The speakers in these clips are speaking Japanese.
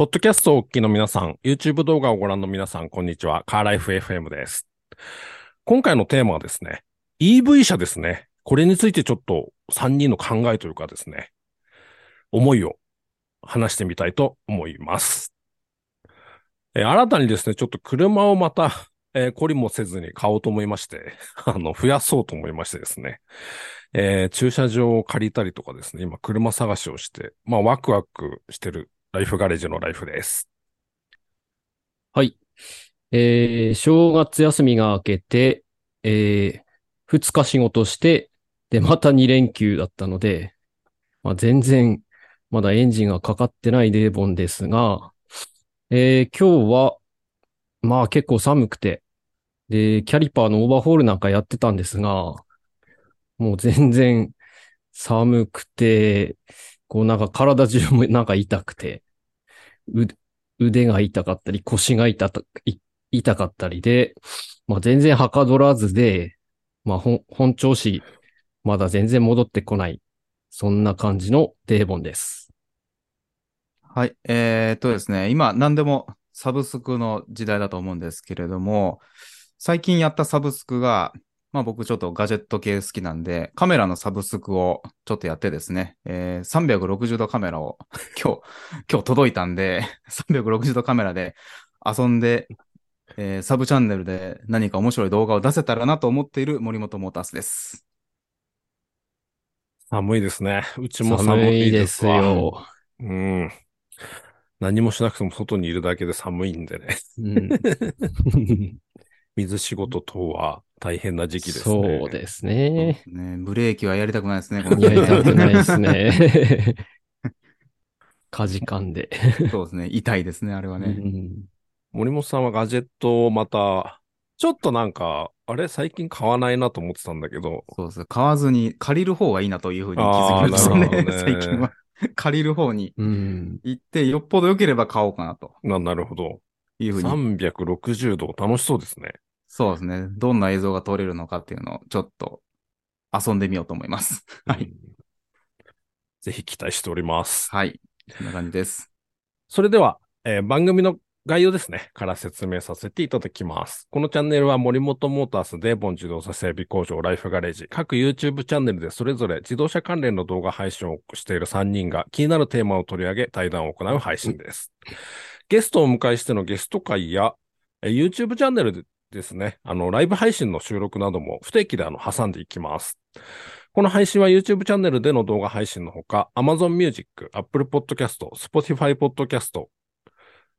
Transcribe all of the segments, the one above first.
ポッドキャストをお聞きの皆さん、YouTube 動画をご覧の皆さん、こんにちは。カーライフ FM です。今回のテーマはですね、EV 車ですね。これについてちょっと3人の考えというかですね、思いを話してみたいと思います。え新たにですね、ちょっと車をまた、えー、懲りもせずに買おうと思いまして、あの、増やそうと思いましてですね、えー駐車場を借りたりとかですね、今車探しをして、まあワクワクしてるライフガレージのライフです。はい。えー、正月休みが明けて、えー、2日仕事して、で、また2連休だったので、まあ、全然、まだエンジンがかかってないデーボンですが、えー、今日は、まあ結構寒くて、で、キャリパーのオーバーホールなんかやってたんですが、もう全然寒くて、こうなんか体中もなんか痛くて、腕が痛かったり、腰が痛た痛かったりで、まあ全然はかどらずで、まあ本本調子、まだ全然戻ってこない。そんな感じのデーボンです。はい。えーっとですね、今何でもサブスクの時代だと思うんですけれども、最近やったサブスクが、まあ僕ちょっとガジェット系好きなんで、カメラのサブスクをちょっとやってですね、えー360度カメラを 今日、今日届いたんで、360度カメラで遊んで、えーサブチャンネルで何か面白い動画を出せたらなと思っている森本モータースです。寒いですね。うちも寒寒いでいです。よ。うん。何もしなくても外にいるだけで寒いんでね。うん、水仕事等は大変な時期ですね。そうですね。ね、ブレーキはやりたくないですね、やりたくないですね。かじかんで。そうですね、痛いですね、あれはね。うん森本さんはガジェットをまた、ちょっとなんか、あれ？最近買わないなと思ってたんだけど、そうです。買わずに借りる方がいいなというふうに気づきましたねね 最近は。借りる方にうん。行って、よっぽど良ければ買おうかなとな、なるほど。いうふうに。360度楽しそうですね。そうですね。どんな映像が撮れるのかっていうのをちょっと遊んでみようと思います。はい。うんぜひ期待しております。はい。こんな感じです。それでは、えー番組の概要ですね、から説明させていただきます。このチャンネルは森本モータースデーボン自動車整備工場ライフガレージ、各 YouTube チャンネルでそれぞれ自動車関連の動画配信をしている3人が気になるテーマを取り上げ対談を行う配信です。ゲストをお迎えしてのゲスト会や、え YouTube チャンネルでですね、あの、ライブ配信の収録なども不定期であの、挟んでいきます。この配信は YouTube チャンネルでの動画配信のほか、Amazon Music、Apple Podcast、Spotify Podcast、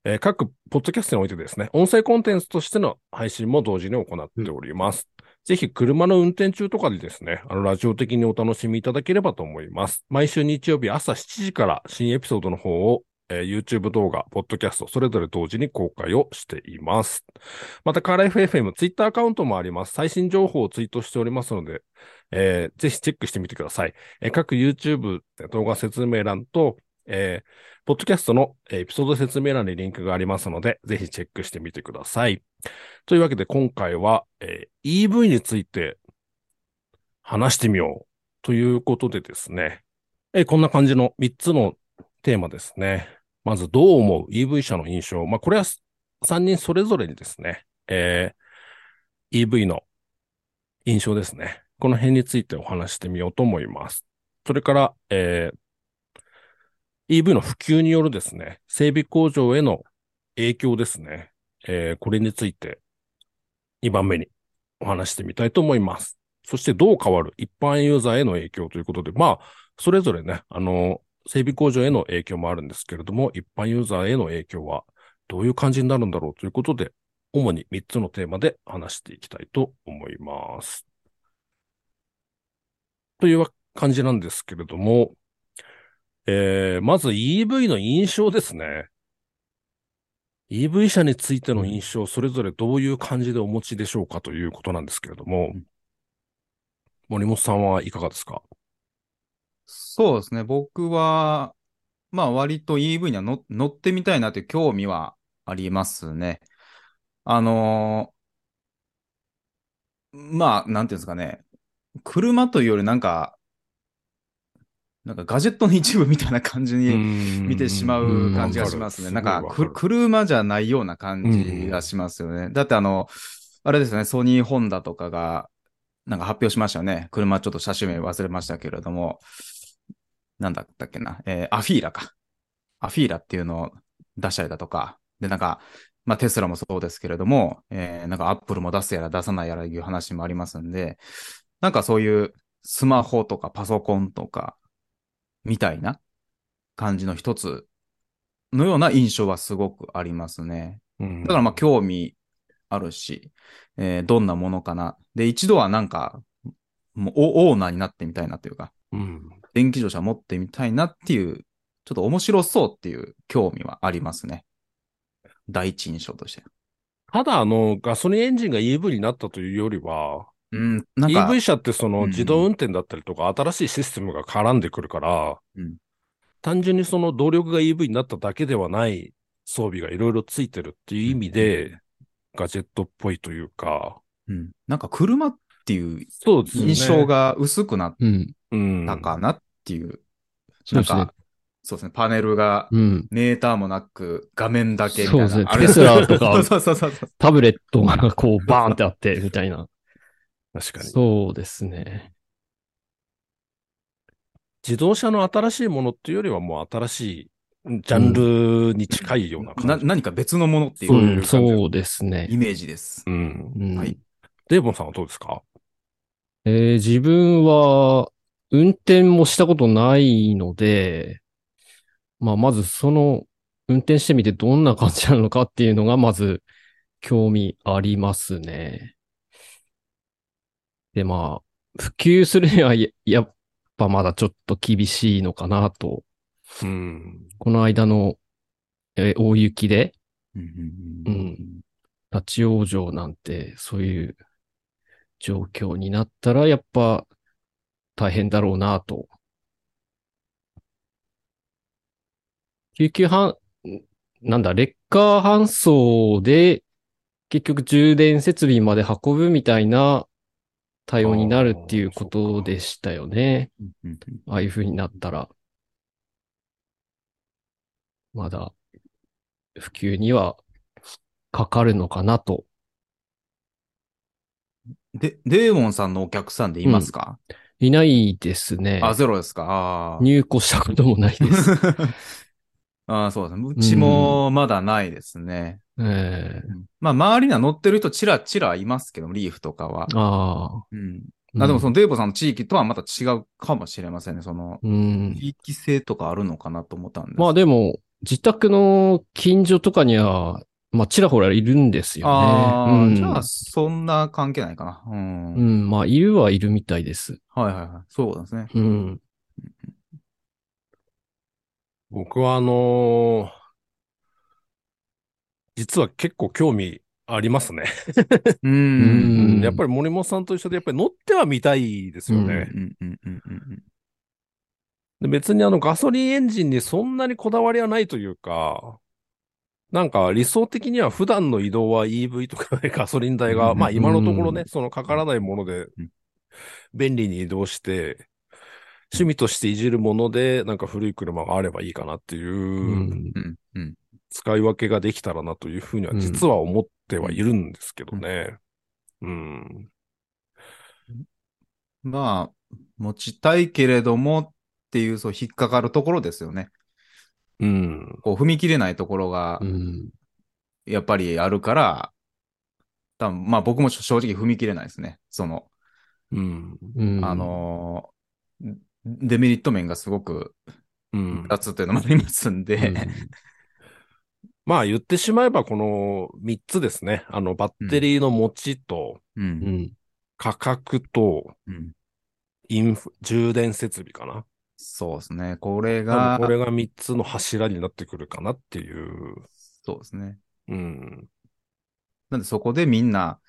えー各ポッドキャストにおいてですね、音声コンテンツとしての配信も同時に行っております。ぜひ車の運転中とかでですね、あの、ラジオ的にお楽しみいただければと思います。毎週日曜日朝7時から新エピソードの方を、えー YouTube 動画、ポッドキャスト、それぞれ同時に公開をしています。また、カーライフ FM、Twitter アカウントもあります。最新情報をツイートしておりますので、えーぜひチェックしてみてください。えー各 YouTube 動画説明欄と、えーポッドキャストのエピソード説明欄にリンクがありますので、ぜひチェックしてみてください。というわけで今回は、えー EV について話してみようということでですね、えーこんな感じの3つのテーマですね。まずどう思う ?EV 車の印象。まあ、これは3人それぞれにですね、えー EV の印象ですね。この辺についてお話してみようと思います。それから、えー EV の普及によるですね、整備工場への影響ですね。えーこれについて2番目にお話してみたいと思います。そしてどう変わる？一般ユーザーへの影響ということで、まあ、それぞれね、あの、整備工場への影響もあるんですけれども、一般ユーザーへの影響はどういう感じになるんだろうということで、主に3つのテーマで話していきたいと思います。という感じなんですけれども、えー、まず EV の印象ですね。EV 車についての印象、それぞれどういう感じでお持ちでしょうかということなんですけれども、森本さんはいかがですか？そうですね。僕は、まあ割と EV には乗乗ってみたいなという興味はありますね。あのーまあ、なんていうんですかね。車というよりなんか、なんかガジェットの一部みたいな感じに見見てしまう感じがしますね。なんかく、車じゃないような感じがしますよね。だってあの、あれですね、ソニー・ホンダとかが、なんか発表しましたよね。車ちょっと車種名忘れましたけれども、なんだったっけな、えーアフィーラか。アフィーラっていうのを出したりだとか、で、なんか、まあテスラもそうですけれども、えーなんかアップルも出すやら出さないやらいう話もありますんで、なんかそういうスマホとかパソコンとか、みたいな感じの一つのような印象はすごくありますね。うんだからまあ興味あるし、えーどんなものかな。で、一度はなんか、もうオオーナーになってみたいなというか、うん電気自動車持ってみたいなっていう、ちょっと面白そうっていう興味はありますね。第一印象として。ただ、あの、ガソリンエンジンが EV になったというよりは、うん、なんか、EV 車ってそのうん自動運転だったりとか、新しいシステムが絡んでくるから、うん単純にその動力が EV になっただけではない装備がいろいろついてるっていう意味で、ガジェットっぽいというか、うん、なんか車っていう。印象が薄くなっうん。うん、たかなっていう。そうですねなんか、そうですね、パネルがうん。メーターもなく画面だけみたいな。そうですねテスラとか そうそうそうそう。タブレットがこうバーンってあって、みたいな。確かに。そうですね。自動車の新しいものっていうよりはもう新しいジャンルに近いようなな感じ。何か別のものっていそういううん、そうですイね。メージです。うん。うんはいデーボンさんはどうですか？えー自分は運転もしたことないので、まあ、まずその運転してみてどんな感じなのかっていうのがまず興味ありますね。で、まあ、普及するにはややっぱまだちょっと厳しいのかなと。うん。この間の、えー大雪でうんうん立ち往生なんてそういう状況になったらやっぱ大変だろうなと。救急搬、なんだ、レッカー搬送で結局充電設備まで運ぶみたいな対応になるっていうことでしたよね。ああいう風になったら。まだ普及にはかかるのかなと。で、デーモンさんのお客さんでいますか、いないですね。あ、ゼロですか？あー入庫したこともないです。あー。そうですね。うちもまだないですね。ええうんまあ、周りには乗ってる人ちらちらいますけど、リーフとかは。ああ。うん。あでもそのデーボさんの地域とはまた違うかもしれませんね。その、うん。地域性とかあるのかなと思ったんです。まあでも、自宅の近所とかには、まあちらほらいるんですよね。ああ、うん、じゃあ、そんな関係ないかな。うん。うん、まあいるはいるみたいです。はいはいはい。そうなんですね。うん。僕はあのー実は結構興味ありますね。う うんん。やっぱり森本さんと一緒で、やっぱり乗ってはみたいですよね。うんうんうんうんで別にあのガソリンエンジンにそんなにこだわりはないというか、なんか理想的には普段の移動は EV とかね、ガソリン代が、うんまあ今のところうね、そのかからないものでうん便利に移動して、趣味としていじるもので、なんか古い車があればいいかなっていう。使い分けができたらなというふうには実は思ってはいるんですけどね。うん。まあ、持ちたいけれどもっていう、そう、引っかかるところですよね。うん。こう、踏み切れないところがう、ん。やっぱりあるから、多分まあ僕も正直踏み切れないですね。その、うん。うん。あ、のーデメリット面がすごくうん。立つっていうのもありますんで、うんまあ言ってしまえばこの3つですね。あの、バッテリーの持ちと、う。うんん。価格と、うん。インフ、充電設備かな。そうですね。これ多が分、これが3つの柱になってくるかなっていう。そうですね。うん。なんでそこでみんな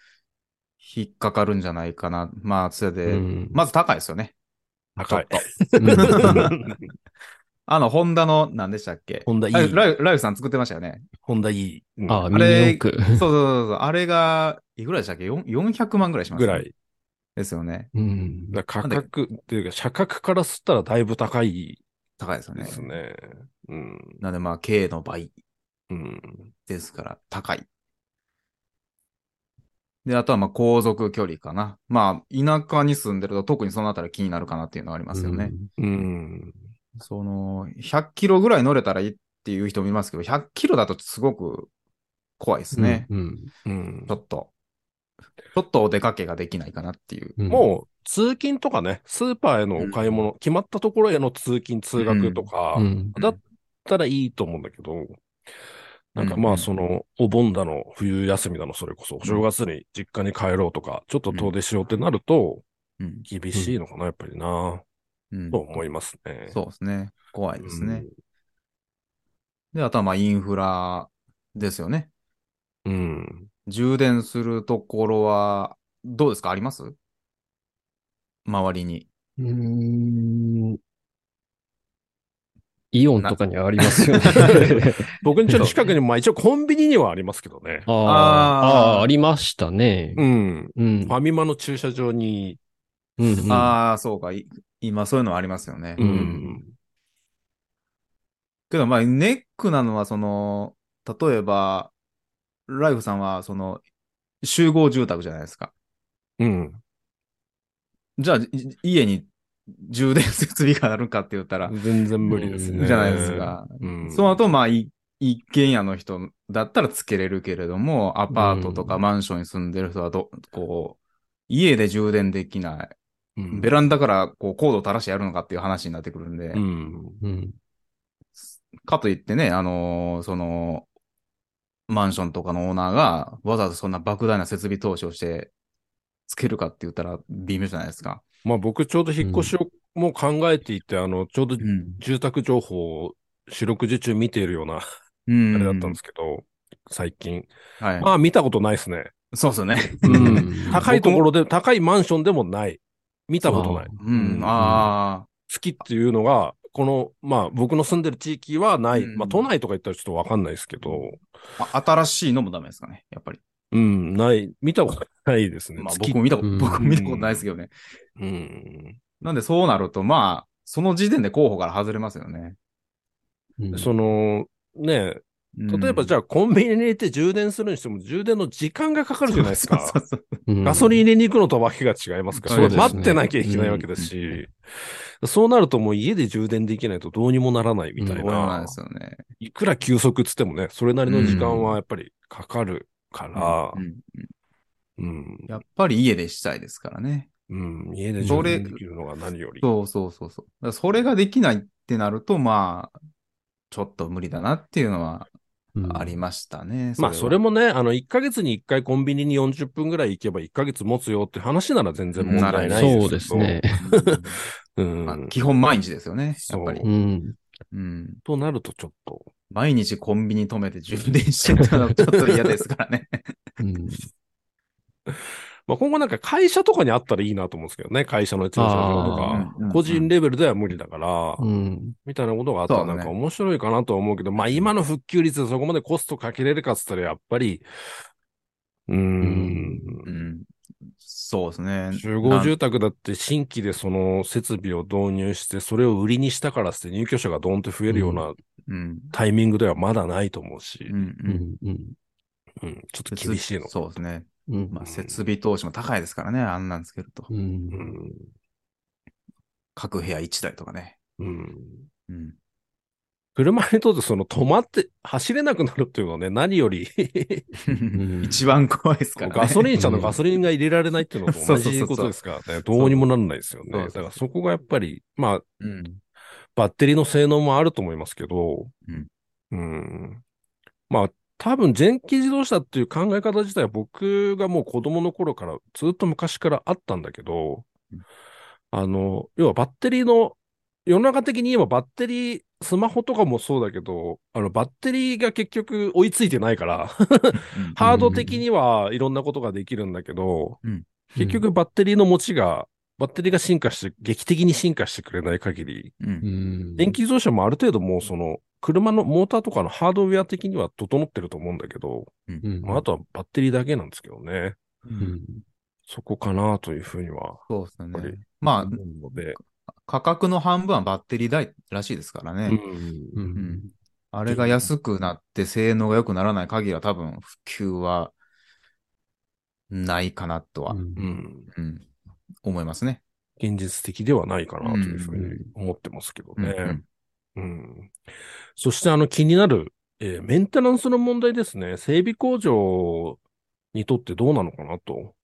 引っかかるんじゃないかな。まあ、それで、うんまず高いですよね。高い。あの、ホンダの何でしたっけ？ホンダ E あライライフさん作ってましたよね。ホンダ E。うんああ、れ。そうそうそうそう。あれが、いくらでしたっけ？よん ?400 万ぐらいします、ぐら。い。ですよね。うん。だから価格っていうか、社格からすったらだいぶ高い高いですよね。ですね。うん。なんでまあ、K の倍うん。ですから、高い。で、あとはまあ、航続距離かな。まあ、田舎に住んでると特にそのあたり気になるかなっていうのはありますよね。うん。その、100キロぐらい乗れたらいいっていう人もいますけど、100キロだとすごく怖いですね。うん。うんちょっと。ちょっとお出かけができないかなっていう。うんもう、通勤とかね、スーパーへのお買い物、決まったところへの通勤、通学とか、うん。だったらいいと思うんだけど、なんかまあ、うんうんその、お盆だの、冬休みだの、それこそ、お正月に実家に帰ろうとか、ちょっと遠出しようってなると、うん。厳しいのかな、やっぱりな、うんと思いますね。そうですね。怖いですね。うで、あとはまあ、インフラですよね。ん。うん。充電するところは、どうですか？あります？周りに。うーん。イオンとかにありますよね。僕んちの近くに、まあ一応コンビニにはありますけどね。ああ、あーありましたね。うん。うん。ファミマの駐車場に、うんうんああ、そうか。い今そういうのありますよね。ううんん。けど、まあ、ネックなのは、その、例えば、ライフさんは、その、集合住宅じゃないですか。うん。じゃあ、い家に充電設備があるかって言ったら、全然無理ですね。じゃないですか。うん。その後、まあ、い一軒家の人だったらつけれるけれども、アパートとかマンションに住んでる人はど、こう、家で充電できない。うん、ベランダからこうコードを垂らしてやるのかっていう話になってくるんで、うん。うん。かといってね、あのーその、マンションとかのオーナーがわざわざそんな莫大な設備投資をしてつけるかって言ったら微妙じゃないですか。まあ僕ちょうど引っ越しをもう考えていて、あの、ちょうどん。住宅情報を四六時中見ているような、うん。あれだったんですけど、最近。はい。まあ見たことないですね。そうですよね。うん高いところで、高いマンションでもない。見たことない。うん。あ好きっていうのが、この、まあ僕の住んでる地域はない。うんまあ都内とか言ったらちょっとわかんないですけど、ーあ。新しいのもダメですかね、やっぱり。うん、ない。見たことないですね。まあ好き僕も見たこと、うん僕も見たことないですけどね。うん。なんでそうなると、まあ、その時点で候補から外れますよね。うんその、ね、例えばじゃゃあコンビニに入れて充電するにしても充電の時間がかかるじゃないですか。そうそうそううんガソリン入れに行くのとわけが違いますから、待ってなきゃいけないわけだし、そうなるともう家で充電できないとどうにもならないみたいそうなんなで。すよね。いくら急速っつってもね、それなりの時間はやっぱりかかるからう、んうんうん、やっぱり家でしたいですからね。うん、家で充電できるのが何より。そうそうそうそう。それができないってなると、まあ、ちょっと無理だなっていうのはうんありましたね。まあ、それももね、あの、1ヶ月に1回コンビニに40分ぐらい行けば1ヶ月持つよって話なら全然問題ないそうですすね。うん。まあ基本毎日ですよね。やっぱりそう。うん。うん。となるとちょっと。毎日コンビニ止めて充電してるのはちょっと嫌ですからね。うん まあ、今後なんか会社とかにあったらいいなと思うんですけどね。会社の駐車場とあか。ー個人レベルでは無理だから、うん。みたいなことがあったらなんか面白いかなとは思うけど、まあ今の復旧率でそこまでコストかけれるかっつったらやっぱり、うーんう、ん。そうですね。集合住宅だって新規でその設備を導入して、それを売りにしたからって入居者がドーンと増えるようなうん。タイミングではまだないと思うしうん。う。うんん。うん。うん、ちょっと厳しいの。そうですね。うん。まあ、設備投資も高いですからね。あんなんつけると。うんうん。各部屋1台とかね。うん。うん。車にとってその止まって走れなくなるっていうのはね、何より ん一番怖いですからね。ガソリン車のガソリンが入れられないっていうのと同じことですからね。どうにもならないですよね。だからそこがやっぱり、まあ、うん。バッテリーの性能もあると思いますけど、うん。うん。まあ、多分電気自動車っていう考え方自体は僕がもう子供の頃からずっと昔からあったんだけどうん、あの、要はバッテリーの、世の中的に言えばバッテリー、スマホとかもそうだけど、あの、バッテリーが結局追いついてないから、ハード的にはいろんなことができるんだけど、うん結局バッテリーの持ちが、バッテリーが進化して、劇的に進化してくれない限り、う。うんん。電気自動車もある程度もうその、車のモーターとかのハードウェア的には整ってると思うんだけど、うんまあ、あとはバッテリーだけなんですけどね。うんそこかなというふうにはそうですね。ま。あ、価格の半分はバッテリー代らしいですからね。うんううんん。あれが安くなって性能が良くならない限りは多分普及はないかなとは、うんうんうん思いますね。現実的ではないかなというふうに思ってますけどね。そしてあの気になる、えーメンテナンスの問題ですね。整備工場にとってどうなのかなと、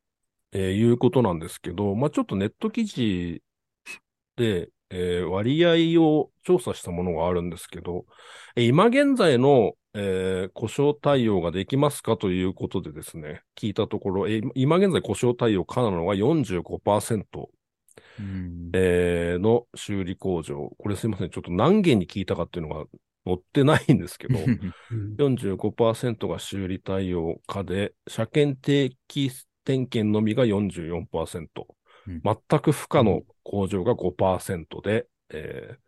えーいうことなんですけど、まあ、ちょっとネット記事で、えー割合を調査したものがあるんですけど、え今現在の、え故障対応ができますかということでですね、聞いたところ、え今現在故障対応可なのが45%。うん。えーの修理工場。これすいません。ちょっと何件に聞いたかっていうのが載ってないんですけど、45%が修理対応可で、車検定期点検のみが44%、うん。全く不可の工場が5%で、えー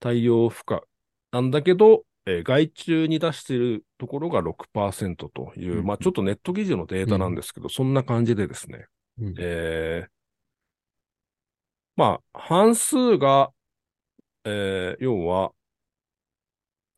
対応不可。なんだけど、えー外注に出しているところが6%という、うん。まあちょっとネット記事のデータなんですけど、そんな感じでですね、うん。えーまあ、半数が、えー要は、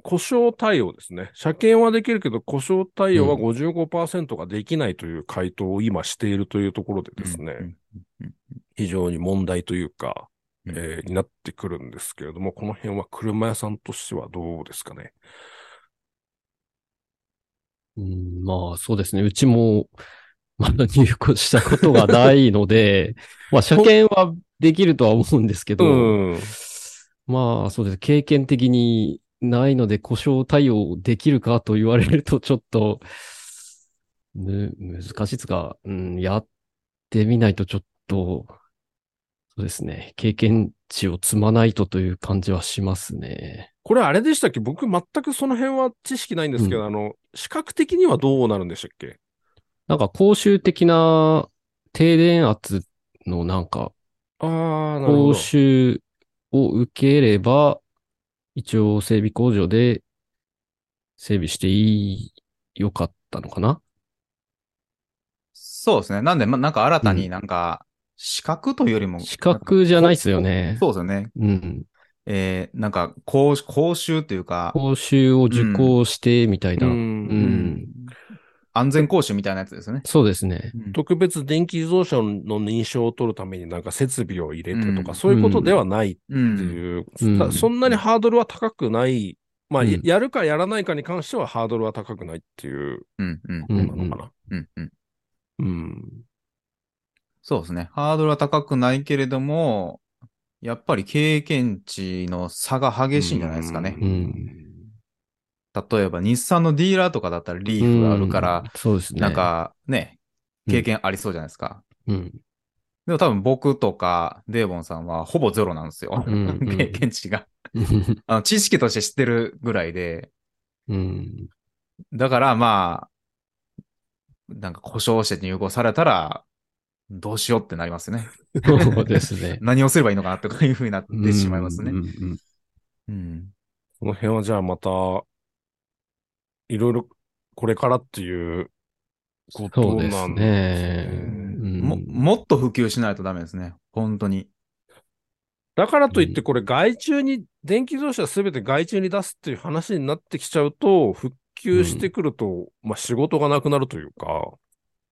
故障対応ですね。車検はできるけど、故障対応はうん55%ができないという回答を今しているというところでですね、うんうん非常に問題というか、うんえーになってくるんですけれども、この辺は車屋さんとしてはどうですかね。うんまあ、そうですね。うちも、まだ入庫したことがないので、まあ、車検はできるとは思うんですけど、うん。まあ、そうです。経験的にないので、故障対応できるかと言われると、ちょっと、む、難しいですが、うん、やってみないとちょっと、そうですね。経験値を積まないとという感じはしますね。これあれでしたっけ？僕全くその辺は知識ないんですけど、あの、視覚的にはどうなるんでしたっけ？なんか公衆的な停電圧のなんか、ああ、なるほ講ど。習を受ければ、一応整備工場で整備していい、よかったのかな？そうですね。なんで、ま、なんか新たになんか、資格というよりも、資格じゃないですよね。そうですよね。うん。えー、なんか、講講習というか、講習を受講してみたいな。ううん。ん安全講習みたいなやつですよね。そうですね。特別電気自動車の認証を取るためになんか設備を入れてとか、うんそういうことではないってうん。いう、うんたそんなにハードルは高くない。まあ、うんややるかやらないかに関してはハードルは高くないっていううん。うん。うんのなのかな。うん。うん。うん。そうですね。ハードルは高くないけれども、やっぱり経験値の差が激しいんじゃないですかね。うん例えば、日産のディーラーとかだったらリーフがあるから、うんそうですね。なん、かね、経験ありそうじゃないですか。うん。でも多分僕とかデーボンさんはほぼゼロなんですよ。うんうん経験値が。あの知識として知ってるぐらいで、うん。だからまあ、なんか故障して入庫されたら、どうしようってなりますね。そうですね。何をすればいいのかなとかいう風になってしまいますねうん。うんうんうん。この辺はじゃあまた、いろいろこれからっていうことなんね。ですね。うんも、もっと普及しないとダメですね。本当に。だからといって、これ外注に、電気自動車すべて外注に出すっていう話になってきちゃうと、復旧してくると、まあ仕事がなくなるというか、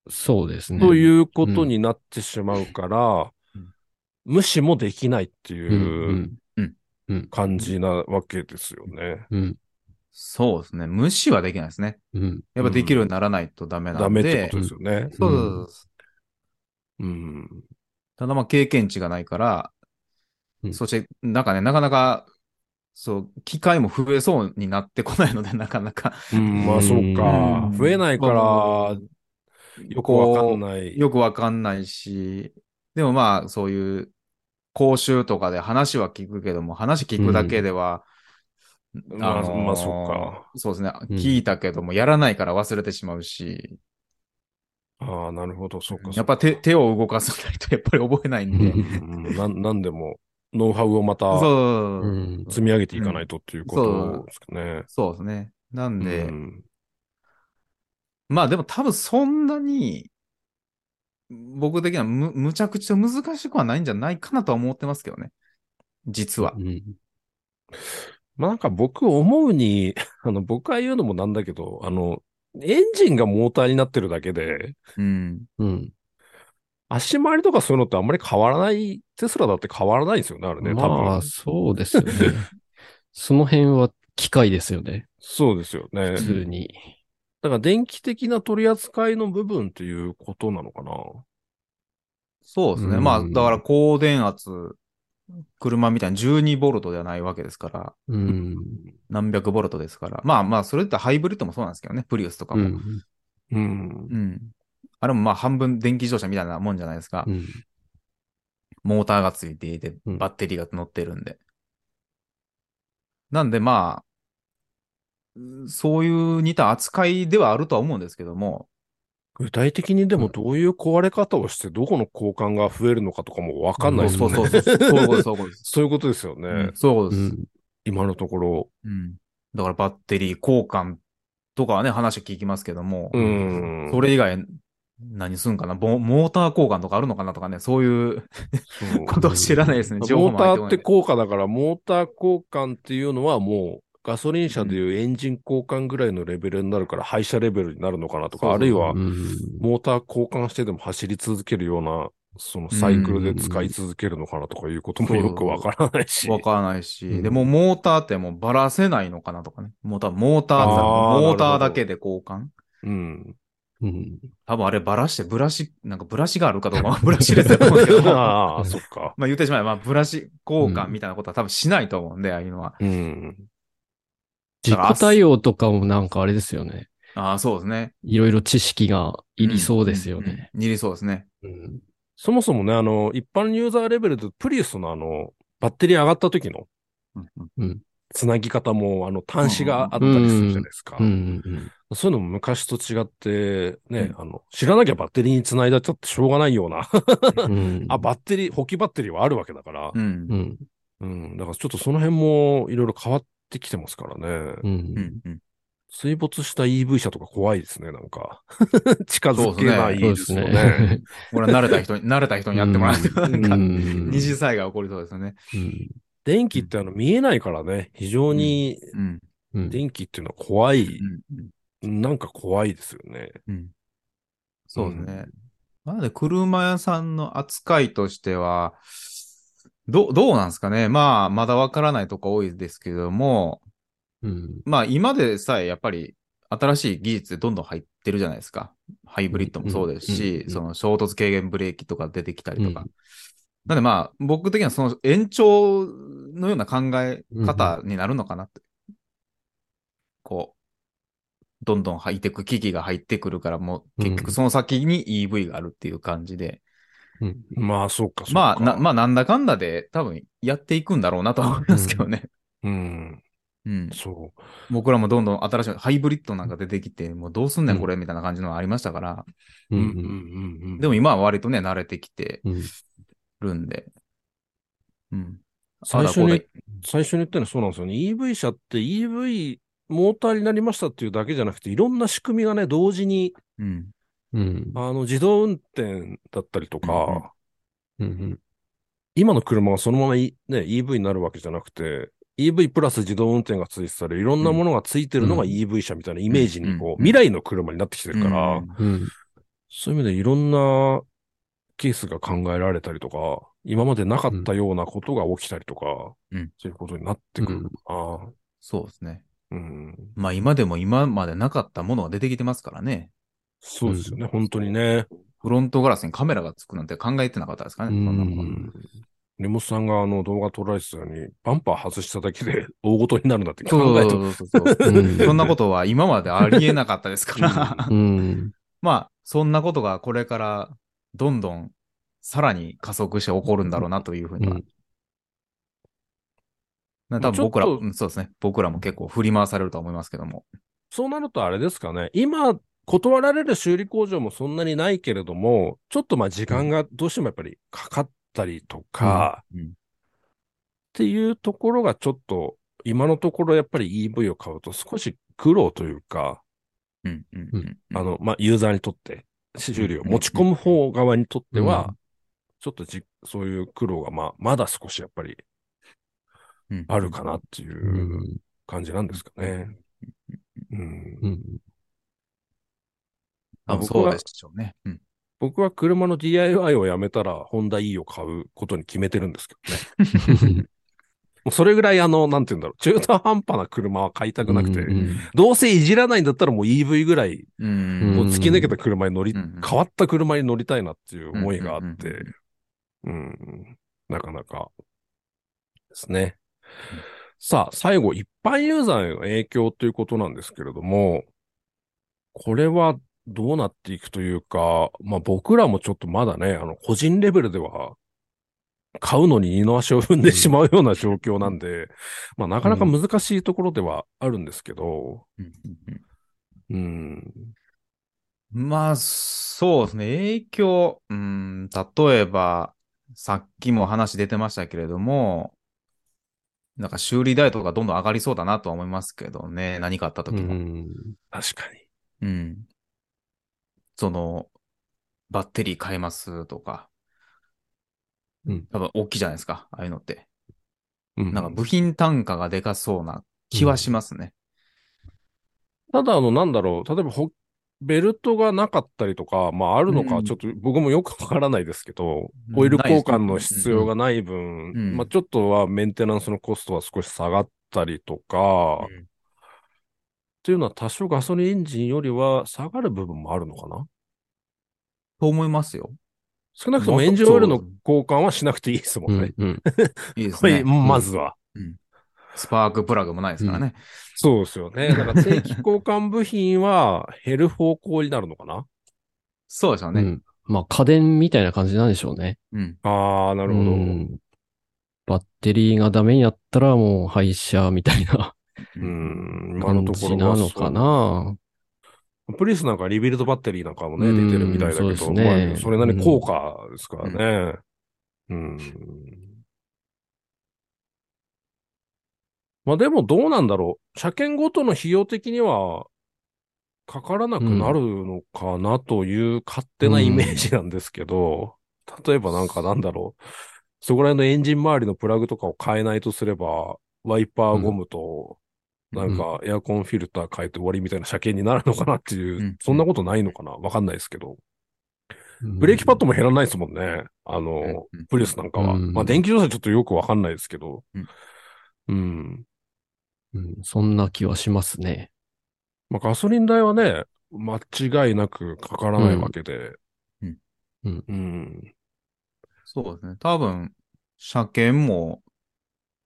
そうですね。ということになってしまうから、うん無視もできないってうんいううんうん感じなわけですよね。うんそうですね。無視はできないですね。うんやっぱできるようにならないとダメなんで。ダメってことですよね。そうそうそううん。ただまあ経験値がないから、うんそして、なんかね、なかなか、そう、機会も増えそうになってこないので、なかなか。うん、まあそうかう。ん増えないから、よくわかんない。よくわかんないし、でもまあ、そういう講習とかで話は聞くけども、話聞くだけでは、んまあまあそうか。そうですね。うん聞いたけども、やらないから忘れてしまうし、ああ、なるほど、そうか。やっぱ手、手を動かさないとやっぱり覚えないんで。うんなんなんでも、ノウハウをまたそう、うん積み上げていかないとっていうことですかね。そうですね。なんで、うんまあでも多分そんなに、僕的にはむ、むちゃくちゃ難しくはないんじゃないかなとは思ってますけどね。実はう。ん。まあなんか僕思うに、あの、僕が言うのもなんだけど、あの、エンジンがモーターになってるだけで、うん。うん。足回りとかそういうのってあんまり変わらない、テスラだって変わらないんですよね、あれね、多分。まあ、そうですよね。その辺は機械ですよね。そうですよね。普通に。だから電気的な取り扱いの部分っていうことなのかな。そうですね。うんまあ、だから高電圧、車みたいに12ボルトではないわけですから、うん。何百ボルトですから。まあまあ、それってハイブリッドもそうなんですけどね、プリウスとかも。うん。うん。うん。あれもまあ半分電気自動車みたいなもんじゃないですか。うん。モーターがついていて、うんバッテリーが乗ってるんで。なんでまあ、うんそういう似た扱いではあるとは思うんですけども、具体的にでもどういう壊れ方をして、どこの交換が増えるのかとかもわかんないですそうよね。そうそうそう。そういうことです、よね。うんそうです。うん。今のところ。うん。だからバッテリー交換とかはね、話聞きますけども、うん。それ以外何すんかなモモーター交換とかあるのかなとかね、そういう ことを知らないですね。モーターっても入ってこない高価だから、モーター交換っていうのはもう、ガソリン車でいうエンジン交換ぐらいのレベルになるから、廃車レベルになるのかなとか、あるいはう、ん。モーター交換してでも走り続けるような、そのサイクルで使い続けるのかなとかいうこともよくわからないし。わからないし、うんでもモーターってもうばらせないのかなとかね。モーター、モーターモーターだけで交換うん。うん。多分あればらしてブラシ、なんかブラシがあるかどうか はブラシですと思うんですけども。ああ、そっか。まあ言ってしまえば、まあブラシ交換みたいなことは多分しないと思うんで、ああいうのは。うん。自己対応とかもなんかあれですよね。ああ、そうですね。いろいろ知識がいりそうですよね。うん。うんいりそうですね。うん。そもそもね、あの、一般ユーザーレベルでプリウスのあの、バッテリー上がった時のうんうんつなぎ方も、あの、端子があったりするじゃないですか。うん。うん。そういうのも昔と違って、ね、うんあの、知らなきゃバッテリーにつないだっちゃってしょうがないような。うん。あ、バッテリー、補給バッテリーはあるわけだから。うんう。ん。うん。だからちょっとその辺もいろいろ変わってきてますからね。う。うんん。うん。水没した EV 車とか怖いですね、なんか。近づけないそうですですよね。ね。これは慣れた人に、慣れた人にやってもらって、うんなんか、うん二次災害起こりそうですよね。うん電気ってあの見えないからね、非常に。電気っていうのは怖い、うん。なんか怖いですよね。うん。そうですね。なので、車屋さんの扱いとしては、どう、どうなんですかね。まあ、まだわからないとこ多いですけども、うん。まあ、今でさえやっぱり新しい技術でどんどん入ってるじゃないですか。ハイブリッドもそうですうんしう、んその衝突軽減ブレーキとか出てきたりとかうん。なんでまあ、僕的にはその延長のような考え方になるのかなって。こう、どんどん入ってく機器が入ってくるから、もう結局その先に EV があるっていう感じで。うん。まあ、そうか、そうか。まあ、な、まあ、なんだかんだで多分やっていくんだろうなとは思いますけどね。うん、うん。そ僕らもどんどん新しいハイブリッドなんか出てきて、もうどうすんねうんんこれみたいな感じのがありましたから。う。ううん、うん、ん。うん。でも今は割とね、慣れてきてうん。るんで。うん。最初に最初に言ったのはそうなんですよね。EV 車って EV モーターになりましたっていうだけじゃなくて、いろんな仕組みがね、同時に、うん。うん。あの、自動運転だったりとか、うんうんうん。今の車がそのまま、いね、EV になるわけじゃなくて、EV プラス自動運転が追出され、いろんなものがついてるのがうん EV 車みたいなイメージに、こう、うん未来の車になってきてるから、うんうん。そういう意味でいろんなケースが考えられたりとか、今までなかったようなことが起きたりとか、うんそういうことになってくるのかな。そうですね。うん、まあ今でも今までなかったものが出てきてますからね。そうですよね、本当にね。フロントガラスにカメラがつくなんて考えてなかったですかね。うんそんな根本さんがあの動画撮られてたように、バンパー外しただけで大ごとになるんだって考えてそうそうそうそう。うんそんなことは今までありえなかったですから。うん。まあ、そんなことがこれからどんどんさらに加速して起こるんだろうなというふうには。うんな多分僕ら、そうですね。僕らも結構振り回されるとは思いますけども。そうなるとあれですかね。今、断られる修理工場もそんなにないけれども、ちょっとまあ時間がどうしてもやっぱりかかったりとか、うん。っていうところがちょっと、今のところやっぱり EV を買うと少し苦労というか、うんうんうんうん。あの、まあ、ユーザーにとって。修理をうん持ち込む方側にとっては、うん。ちょっとじ、そういう苦労が、まあ、まだ少しやっぱりうん。あるかなっていううん。感じなんですかね。うん。うん多分そうでしょうね。うん。僕は車の DIY をやめたら、ホンダ E を買うことに決めてるんですけどね。もうそれぐらい、あの、なんて言うんだろう、中途半端な車は買いたくなくて、うんうんどうせいじらないんだったらもう EV ぐらい、うん。こう突き抜けた車に乗り、うん変わった車に乗りたいなっていう思いがあっうんて、うん、なかなかですね。さあ、最後、一般ユーザーへの影響ということなんですけれども、これはどうなっていくというか、まあ僕らもちょっとまだね、あの、個人レベルでは、買うのに二の足を踏んでしまうような状況なんで、まあなかなか難しいところではあるんですけど、うんうんうん、まあ、そうですね。影響、うん、例えば、さっきも話出てましたけれども、なんか修理代とかどんどん上がりそうだなとは思いますけどね。何かあったう時も。ん確かに。うん。その、バッテリー変えますとか。うん。多分大きいじゃないですか。ああいうのって。うん。なんか部品単価がでかそうな気はしますね。ただ、あの、なんだろう、例えばほ、ベルトがなかったりとか、まあ、あるのか、うん。ちょっと僕もよくわからないですけど、うん。オイル交換の必要がない分、うん。まあ、ちょっとはメンテナンスのコストは少し下がったりとか、うんっていうのは多少ガソリンエンジンよりは下がる部分もあるのかな？と思いますよ。少なくともエンジンオイルの交換はしなくていいですもんね。うんうん いいですこれね。まずは。スパークプラグもないですからね。そうですよね。だから定期交換部品は減る方向になるのかな？そうでしょうね。うんまあ家電みたいな感じなんでしょうね。うん。ああ、なるほど。うんバッテリーがダメになったらもう廃車みたいなうん、今の感ところじなのかな？プリウスなんかリビルドバッテリーなんかもね、うん出てるみたいだけど、そねまあ、それなりに効果ですからね。うん。まあでもどうなんだろう。車検ごとの費用的には、かからなくなるのかなという勝手なイメージなんですけど、例えばなんかなんだろう。そこら辺のエンジン周りのプラグとかを変えないとすれば、ワイパーゴムと、なんかエアコンフィルター変えて終わりみたいな車検になるのかなっていう、うんそんなことないのかな？わかんないですけど。ブレーキパッドも減らないですもんね。あの、うんプリウスなんかは。うんまあ電気自動車ちょっとよくわかんないですけど。うんうん。うんそんな気はしますね。まあガソリン代はね、間違いなくかからないわけで。うんうんうん。そうですね。多分、車検も、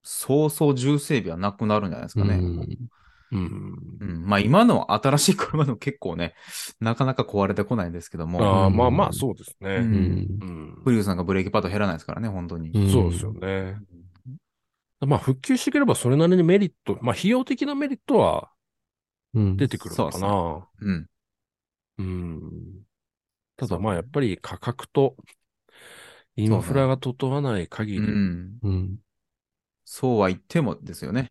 そうそう重整備はなくなるんじゃないですかね。うんうん。うんまあ今の新しい車でも結構ね、なかなか壊れてこないんですけども、あまあまあ、そうですね。ううんんうんプリウスなんかブレーキパッド減らないですからね、本当に。うんそうですよね。まあ、復旧してくればそれなりにメリット、まあ、費用的なメリットはうん出てくるのかな。うん。うん。ただまあやっぱり価格とインフラが整わない限り、うん。うんそうは言ってもですよね。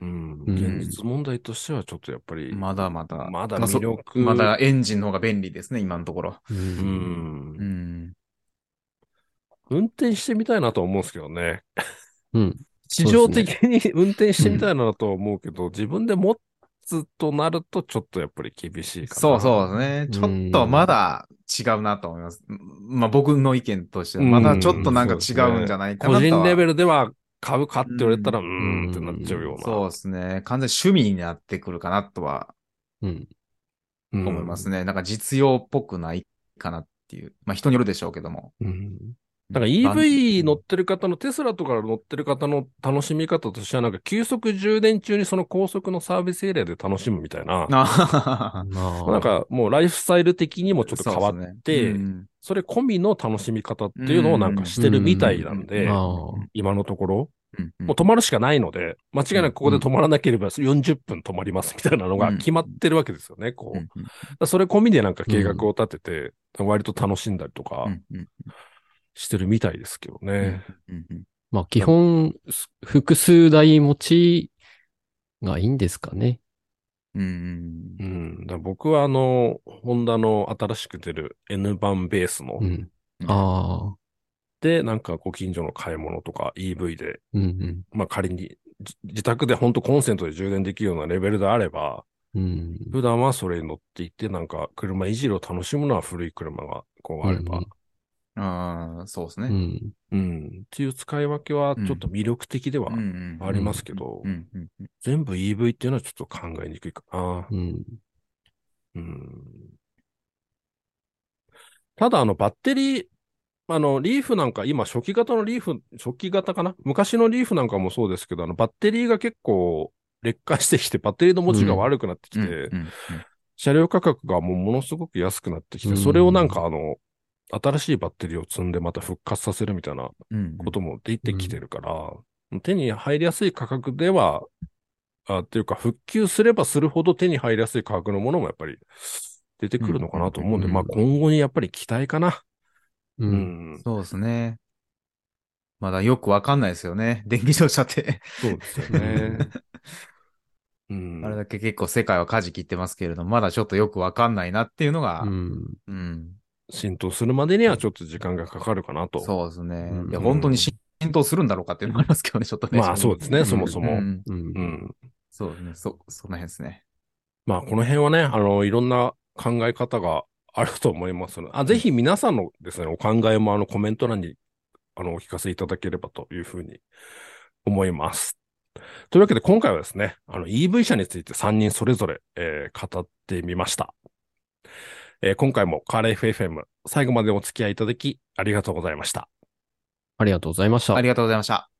うんうん現実問題としてはちょっとやっぱり、まだまだ。まだ魅力まだエンジンの方が便利ですね、今のところ。ううん、うんん。運転してみたいなとは思うんですけどね。うん市場的に運転してみたいなとは思うけど、自分で持つとなるとちょっとやっぱり厳しいかな。そうそうですね。ちょっとまだ違うなと思います。まあ僕の意見としては、まだちょっとなんか違うんじゃないかなとは。個人レベルでは買うかって言われたら、ううんーんってなっちゃうような。そうですね。完全に趣味になってくるかなとはうんうん思いますね。なんか実用っぽくないかなっていう。まあ人によるでしょうけども。うんだから EV 乗ってる方の、テスラとか乗ってる方の楽しみ方としては、なんか急速充電中にその高速のサービスエリアで楽しむみたいな。なんかもうライフスタイル的にもちょっと変わって、うん。それ込みの楽しみ方っていうのをなんかしてるみたいなんで、今のところ、うんうん。もう止まるしかないので、間違いなくここで止まらなければ40分止まりますみたいなのが決まってるわけですよね、こう。それ込みでなんか計画を立てて、割と楽しんだりとか。うんうんしてるみたいですけどね。うんうんまあ基本、す複数台持ちがいいんですかね。うんうん僕はあの、ホンダの新しく出る N 版ベースの、うん。ああ。で、なんかご近所の買い物とか EV で、うんうん。まあ仮にじ自宅で本当コンセントで充電できるようなレベルであれば、うん。普段はそれに乗っていって、なんか車いじりを楽しむのは古い車がこうあれば、うん、そうですね。うん。うん、っていう使い分けはちょっと魅力的ではうんありますけど、全部 EV っていうのはちょっと考えにくいかな。うん。うんただ、あの、バッテリー、あの、リーフなんか、今、初期型のリーフ、初期型かな？昔のリーフなんかもそうですけど、あの、バッテリーが結構劣化してきて、バッテリーの持ちが悪くなってきて、車両価格がもうものすごく安くなってきて、うんそれをなんかあの、新しいバッテリーを積んでまた復活させるみたいなうんうんことも出てきてるから、手に入りやすい価格では、あっていうか、復旧すればするほど手に入りやすい価格のものもやっぱり出てくるのかなと思うんで、うんまあ今後にやっぱり期待かな。う。うんん。そうですね。まだよくわかんないですよね。電気自動車って。そうですよね。うん。あれだけ結構世界は舵切ってますけれども、まだちょっとよくわかんないなっていうのが、ううん。ん。浸透するまでにはちょっと時間がかかるかなと。そうですね。うんいや、本当に浸透するんだろうかっていうのもありますけどね、ちょっとね。まあそうですね、うんそもそも。うんうんう。ん。そうですね。そ、その辺ですね。まあ、この辺はね、あの、いろんな考え方があると思いますので、あ、ぜひ皆さんのですね、お考えもあの、コメント欄に、あの、お聞かせいただければというふうに思います。というわけで、今回はですね、あの、EV 車について3人それぞれ、えー語ってみました。えー今回もカーレ FFM 最後までお付き合いいただきありがとうございました。ありがとうございましたあ。りがとうございました。